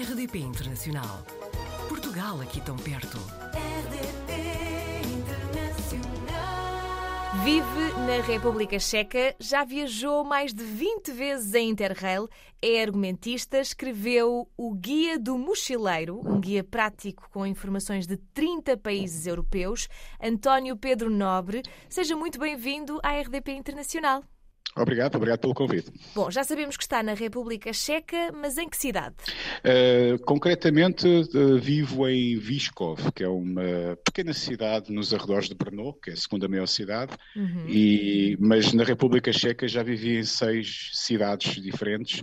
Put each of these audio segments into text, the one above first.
RDP Internacional. Portugal aqui tão perto. RDP Internacional. Vive na República Checa, já viajou mais de 20 vezes em Interrail, é argumentista, escreveu o Guia do Mochileiro, um guia prático com informações de 30 países europeus. António Pedro Nobre, seja muito bem-vindo à RDP Internacional. Obrigado, obrigado pelo convite. Bom, já sabemos que está na República Checa, mas em que cidade? Uh, concretamente, uh, vivo em Vyškov, que é uma pequena cidade nos arredores de Brno, que é a segunda maior cidade, uhum. e, mas na República Checa já vivi em seis cidades diferentes.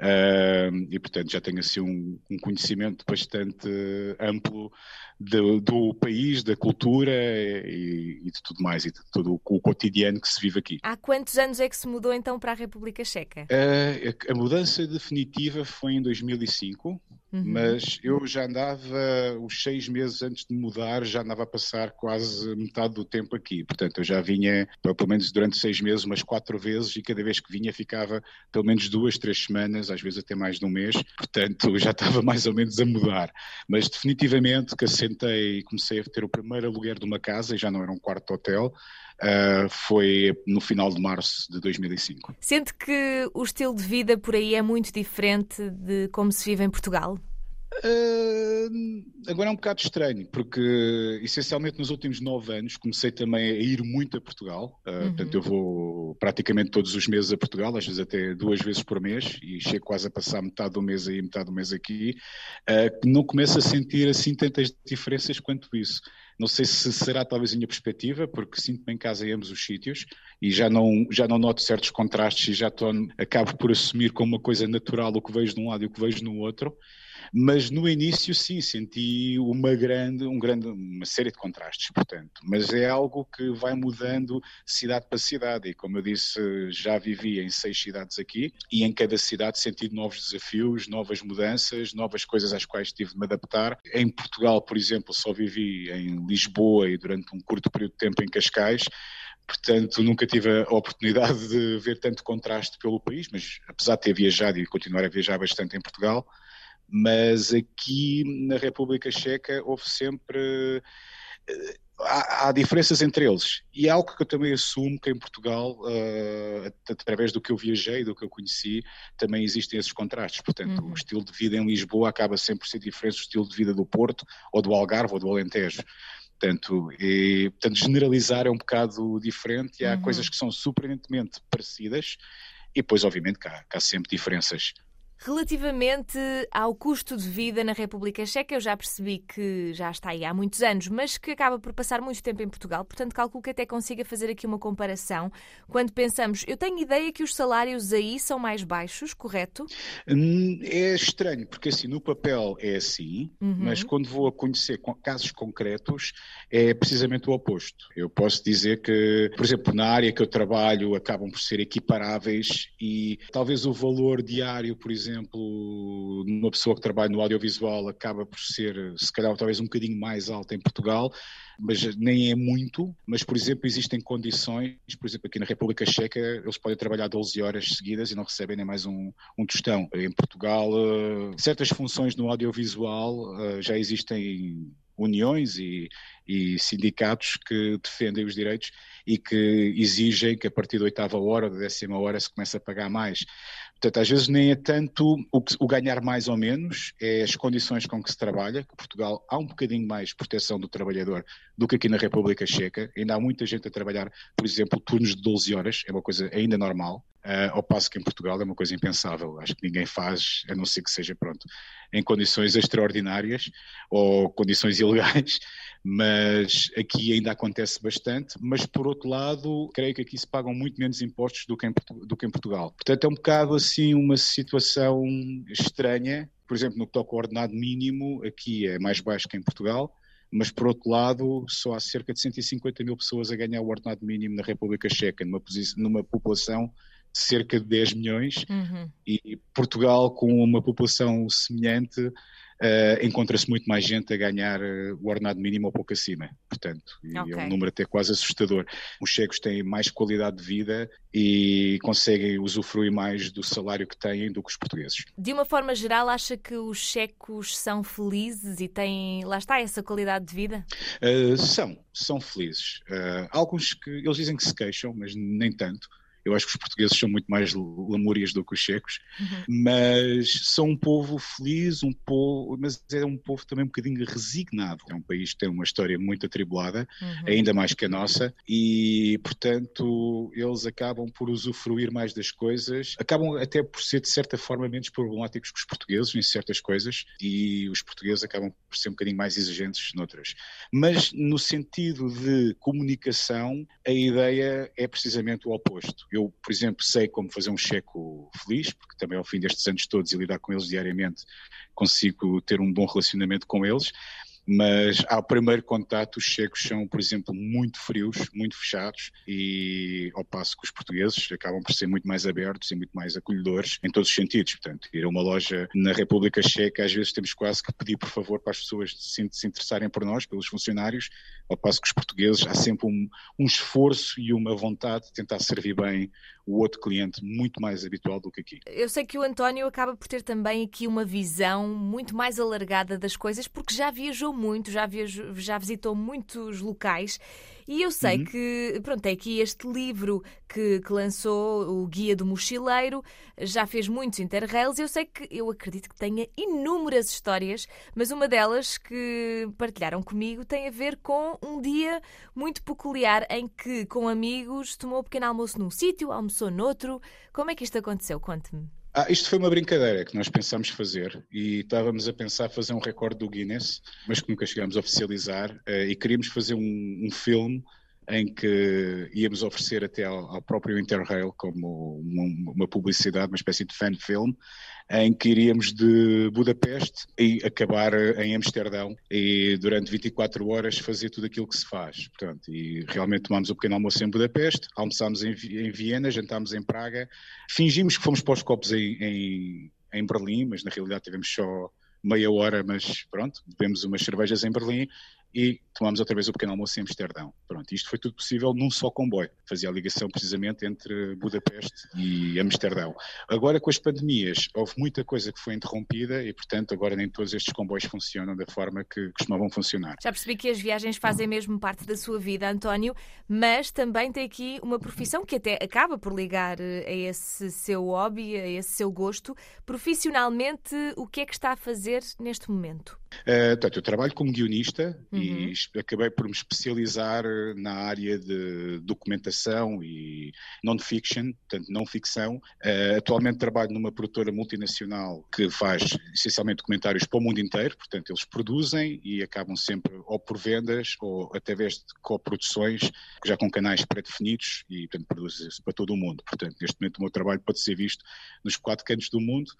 Uh, e portanto já tenho assim um, um conhecimento bastante amplo de, do país, da cultura e, e, de tudo mais, e de todo o, o, cotidiano que se vive aqui. Há quantos anos é que se mudou então para a República Checa? Uh, a, a mudança definitiva foi em 2005. Uhum. Mas eu já andava, os seis meses antes de mudar, já andava a passar quase metade do tempo aqui. Portanto, eu já vinha, pelo menos durante seis meses, umas quatro vezes, e cada vez que vinha ficava pelo menos duas, três semanas, às vezes até mais de um mês. Portanto, já estava mais ou menos a mudar. Mas definitivamente que assentei, comecei a ter o primeiro aluguer de uma casa, e já não era um quarto de hotel. Uh, foi no final de março de 2005. Sente que o estilo de vida por aí é muito diferente de como se vive em Portugal? Uh, agora é um bocado estranho, porque essencialmente nos últimos nove anos comecei também a ir muito a Portugal. Uh, uhum. Portanto, eu vou praticamente todos os meses a Portugal, às vezes até duas vezes por mês, e chego quase a passar metade do mês aí, metade do mês aqui. Uh, não começo a sentir assim tantas diferenças quanto isso. Não sei se será talvez a minha perspectiva, porque sinto-me em casa em ambos os sítios e já não, já não noto certos contrastes e já tô, acabo por assumir como uma coisa natural o que vejo de um lado e o que vejo no outro. Mas no início, sim, senti uma grande, um grande, uma série de contrastes, portanto. Mas é algo que vai mudando cidade para cidade. E como eu disse, já vivi em seis cidades aqui e em cada cidade senti novos desafios, novas mudanças, novas coisas às quais tive de me adaptar. Em Portugal, por exemplo, só vivi em Lisboa e durante um curto período de tempo em Cascais portanto nunca tive a oportunidade de ver tanto contraste pelo país, mas apesar de ter viajado e continuar a viajar bastante em Portugal, mas aqui na República Checa houve sempre. Eh, há, há, diferenças entre eles. E é algo que eu também assumo que em Portugal, uh, através do que eu viajei, do que eu conheci, também existem esses contrastes. Portanto, uhum. o estilo de vida em Lisboa acaba sempre por ser diferente do estilo de vida do Porto, ou do Algarve, ou do Alentejo. Portanto, e, portanto generalizar é um bocado diferente e há uhum. coisas que são surpreendentemente parecidas e depois, obviamente, que há, que há sempre diferenças. Relativamente ao custo de vida na República Checa, eu já percebi que já está aí há muitos anos, mas que acaba por passar muito tempo em Portugal, portanto calculo que até consiga fazer aqui uma comparação. Quando pensamos, eu tenho ideia que os salários aí são mais baixos, correto? Hum, é estranho, porque assim, no papel é assim, uhum. mas quando vou a conhecer casos concretos, é precisamente o oposto. Eu posso dizer que, por exemplo, na área que eu trabalho, acabam por ser equiparáveis e talvez o valor diário, por exemplo, exemplo, numa pessoa que trabalha no audiovisual acaba por ser, se calhar, talvez um bocadinho mais alta em Portugal, mas nem é muito. Mas, por exemplo, existem condições, por exemplo, aqui na República Checa, eles podem trabalhar 12 horas seguidas e não recebem nem mais um, um tostão. Em Portugal, uh, certas funções no audiovisual uh, já existem uniões e, e, sindicatos que defendem os direitos e que exigem que a partir da oitava hora, da décima hora, se comece a pagar mais. Portanto, às vezes nem é tanto o, que, o, ganhar mais ou menos, é as condições com que se trabalha, que Portugal há um bocadinho mais proteção do trabalhador do que aqui na República Checa. Ainda há muita gente a trabalhar, por exemplo, turnos de 12 horas, é uma coisa ainda normal, uh, ao passo que em Portugal é uma coisa impensável. Acho que ninguém faz, a não ser que seja, pronto, em condições extraordinárias ou condições ilegais, mas aqui ainda acontece bastante. Mas, por outro lado, creio que aqui se pagam muito menos impostos do que em, do que em Portugal. Portanto, é um bocado assim uma situação estranha. Por exemplo, no que toca ao ordenado mínimo, aqui é mais baixo que em Portugal mas por outro lado só há cerca de 150 mil pessoas a ganhar o ordenado mínimo na República Checa, numa, numa população cerca de 10 milhões, uhum. e Portugal, com uma população semelhante, uh, encontra-se muito mais gente a ganhar uh, o ordenado mínimo ou pouco acima. Portanto, okay. é um número até quase assustador. Os checos têm mais qualidade de vida e conseguem usufruir mais do salário que têm do que os portugueses. De uma forma geral, acha que os checos são felizes e têm, lá está, essa qualidade de vida? Uh, são, são felizes. alguns que eles dizem que se queixam, mas nem tanto. Eu acho que os portugueses são muito mais lamúrias do que os checos, uhum. mas são um povo feliz, um povo, mas é um povo também um bocadinho resignado. É um país que tem uma história muito atribulada, uhum. ainda mais que a nossa, e portanto eles acabam por usufruir mais das coisas, acabam até por ser de certa forma menos problemáticos que os portugueses em certas coisas, e os portugueses acabam por ser um bocadinho mais exigentes noutras. Mas no sentido de comunicação, a ideia é precisamente o oposto. Eu por exemplo, sei como fazer um checo feliz, porque também ao fim destes anos todos e lidar com eles diariamente, consigo ter um bom relacionamento com eles mas ao primeiro contato os checos são, por exemplo, muito frios, muito fechados e ao passo que os portugueses acabam por ser muito mais abertos e muito mais acolhedores em todos os sentidos. Portanto, ir a uma loja na República Checa, às vezes temos quase que pedir, por favor, para as pessoas se, interessarem por nós, pelos funcionários, ao passo que os portugueses há sempre um, um esforço e uma vontade de tentar servir bem o outro cliente muito mais habitual do que aqui. Eu sei que o António acaba por ter também aqui uma visão muito mais alargada das coisas, porque já viajou muito, já, viajou, já visitou muitos locais e eu sei uhum. que, pronto, é aqui este livro que, que, lançou, o Guia do Mochileiro, já fez muitos interrails. Eu sei que, eu acredito que tenha inúmeras histórias, mas uma delas que partilharam comigo tem a ver com um dia muito peculiar em que, com amigos, tomou um pequeno almoço num sítio, almoçou noutro. Como é que isto aconteceu? Conte-me. Ah, isto foi uma brincadeira que nós pensámos fazer e estávamos a pensar fazer um recorde do Guinness, mas que nunca chegámos a oficializar uh, e queríamos fazer um, um, filme em que íamos oferecer até ao, ao próprio Interrail como uma, uma, publicidade, uma espécie de fan film, em que iríamos de Budapeste e acabar em Amsterdão e durante 24 horas fazer tudo aquilo que se faz. Portanto, e realmente tomámos o pequeno almoço em Budapeste, almoçámos em, em Viena, jantámos em Praga, fingimos que fomos para os copos em, em, em Berlim, mas na realidade tivemos só meia hora, mas pronto, bebemos umas cervejas em Berlim e tomámos outra vez o pequeno almoço em Amsterdão. Pronto, isto foi tudo possível num só comboio. Fazia a ligação precisamente entre Budapeste e Amsterdão. Agora, com as pandemias, houve muita coisa que foi interrompida e, portanto, agora nem todos estes comboios funcionam da forma que costumavam funcionar. Já percebi que as viagens fazem mesmo parte da sua vida, António, mas também tem aqui uma profissão que até acaba por ligar eh, a esse seu hobby, a esse seu gosto. Profissionalmente, o que é que está a fazer neste momento? Uh, portanto, eu trabalho como guionista uhum. e acabei por me especializar na área de documentação e non-fiction, portanto, não ficção. Uh, atualmente trabalho numa produtora multinacional que faz essencialmente documentários para o mundo inteiro, portanto, eles produzem e acabam sempre ou por vendas ou através de coproduções, já com canais pré-definidos e, portanto, produzem-se para todo o mundo. Portanto, neste momento o meu trabalho pode ser visto nos quatro cantos do mundo.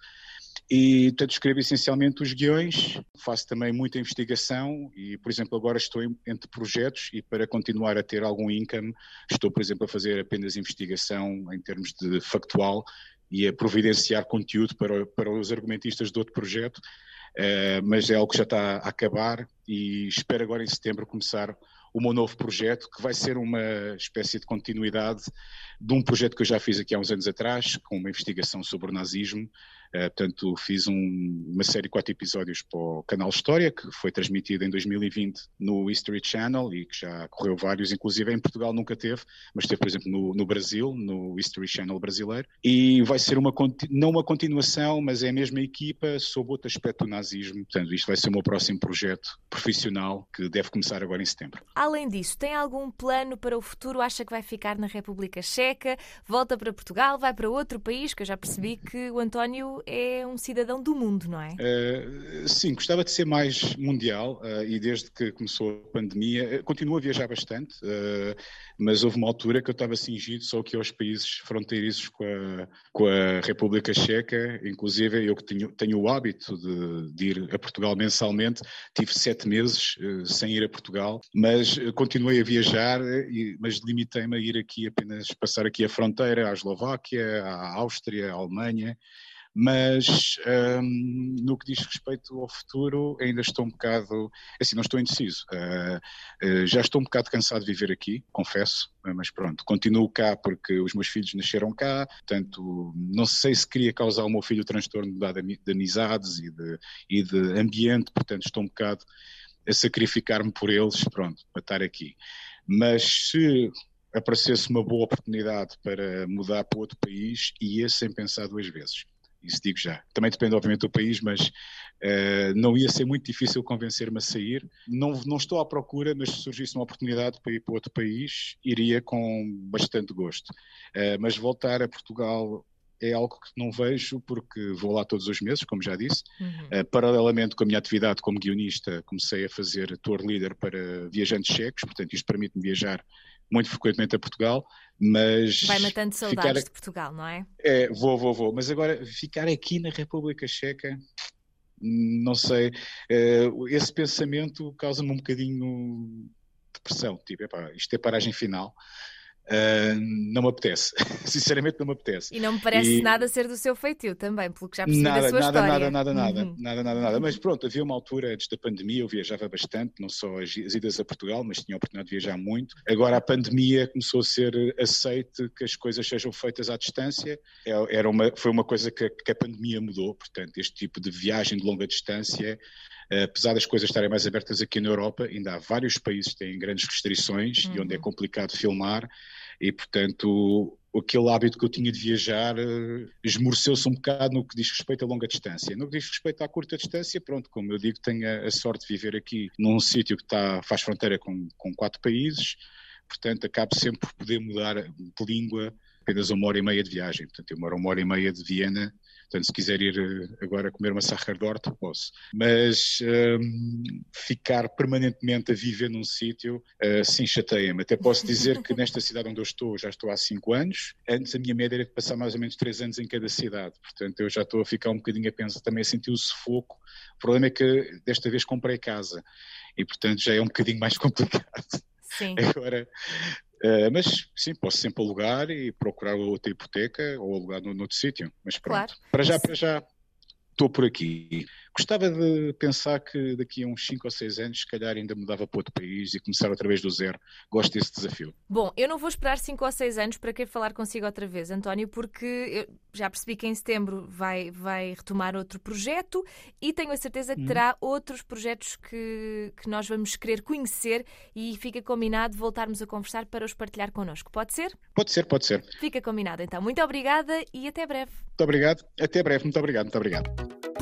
E, portanto, escrevo essencialmente os guiões, faço também muita investigação e, por exemplo, agora estou entre projetos e para continuar a ter algum income, estou, por exemplo, a fazer apenas investigação em termos de factual e a providenciar conteúdo para, para os argumentistas de outro projeto, uh, mas é algo que já está a acabar e espero agora em setembro começar o meu novo projeto, que vai ser uma espécie de continuidade de um projeto que eu já fiz aqui há uns anos atrás, com uma investigação sobre o nazismo, portanto, fiz um, uma série de quatro episódios para o canal História, que foi transmitido em 2020 no History Channel e que já correu vários, inclusive em Portugal nunca teve, mas teve, por exemplo, no, no Brasil, no History Channel brasileiro. E vai ser uma, não uma continuação, mas é a mesma equipa sob outro aspecto do nazismo. Portanto, isto vai ser o meu próximo projeto profissional que deve começar agora em setembro. Além disso, tem algum plano para o futuro? Acha que vai ficar na República Checa? Volta para Portugal? Vai para outro país? Que eu já percebi que o António é um cidadão do mundo, não é? Uh, sim, gostava de ser mais mundial uh, e desde que começou a pandemia, uh, continuo a viajar bastante, mas houve uma altura que eu estava cingido só aqui aos países fronteiriços com a, com a República Checa, inclusive eu que tenho, tenho o hábito de, de, ir a Portugal mensalmente, tive sete meses sem ir a Portugal, mas continuei a viajar, e, mas limitei-me a ir aqui apenas passar aqui a fronteira à Eslováquia, à Áustria, à Alemanha, mas um, no que diz respeito ao futuro, ainda estou um bocado, assim, não estou indeciso. Uh, uh, já estou um bocado cansado de viver aqui, confesso, mas pronto, continuo cá porque os meus filhos nasceram cá, portanto, não sei se queria causar ao meu filho o transtorno de, de amizades e de, e de ambiente, portanto, estou um bocado a sacrificar-me por eles, pronto, para estar aqui. Mas se aparecesse uma boa oportunidade para mudar para outro país, ia sem pensar duas vezes. Isso digo já. Também depende, obviamente, do país, mas uh, não ia ser muito difícil convencer-me a sair. Não, não estou à procura, mas se surgisse uma oportunidade para ir para outro país, iria com bastante gosto. Uh, mas voltar a Portugal é algo que não vejo porque vou lá todos os meses, como já disse. Uhum. Uh, paralelamente com a minha atividade como guionista, comecei a fazer tour líder para viajantes checos, portanto isto permite-me viajar muito frequentemente a Portugal, mas... Vai matando saudades ficar... de Portugal, não é? É, vou, vou, vou. Mas agora, ficar aqui na República Checa, não sei, uh, esse pensamento causa-me um bocadinho de pressão, tipo, epá, isto é paragem final, Uh, não me apetece, sinceramente não me apetece. E não me parece e... nada ser do seu feitio também, pelo que já percebi nada, da sua nada, história. Nada, nada, nada, uhum. nada, nada, nada. Mas pronto, havia uma altura antes da pandemia, eu viajava bastante, não só as, as idas a Portugal, mas tinha a oportunidade de viajar muito. Agora a pandemia começou a ser aceite que as coisas sejam feitas à distância. É, era uma, foi uma coisa que, que a pandemia mudou, portanto, este tipo de viagem de longa distância apesar das coisas estarem mais abertas aqui na Europa, ainda há vários países que têm grandes restrições uhum. e onde é uhum. complicado filmar e, portanto, aquele hábito que eu tinha de viajar uh, esmoreceu-se um bocado no que diz respeito a longa distância. No que diz respeito à curta distância, pronto, como eu digo, tenho a, a sorte de viver aqui num sítio que está, faz fronteira com, com quatro países, portanto, acabo sempre por poder mudar de língua apenas uma hora e meia de viagem. Portanto, eu moro uma hora e meia de Viena Portanto, se quiser ir eh, agora comer uma Sacherdort, posso. Mas um, ficar permanentemente a viver num sítio, uh, sim, chateia-me. Até posso dizer que nesta cidade onde eu estou, já estou há cinco anos. Antes a minha média era de passar mais ou menos três anos em cada cidade. Portanto, eu já estou a ficar um bocadinho a pensar, também a sentir o sufoco. O problema é que desta vez comprei casa e, portanto, já é um bocadinho mais complicado. Sim. Agora, Uh, mas sim, posso sempre alugar e procurar outra hipoteca ou alugar no, noutro sítio. Mas pronto, claro. para já, para já, estou por aqui. Gostava de pensar que daqui a uns 5 ou 6 anos, se calhar ainda mudava para outro país e começar outra vez do zero. Gosto desse desafio. Bom, eu não vou esperar 5 ou 6 anos para querer falar consigo outra vez, António, porque já percebi que em setembro vai, vai retomar outro projeto e tenho a certeza que hum. terá outros projetos que, que nós vamos querer conhecer e fica combinado voltarmos a conversar para os partilhar connosco. Pode ser? Pode ser, pode ser. Fica combinado então. Muito obrigada e até breve. Muito obrigado. Até breve. Muito obrigado. Muito obrigado.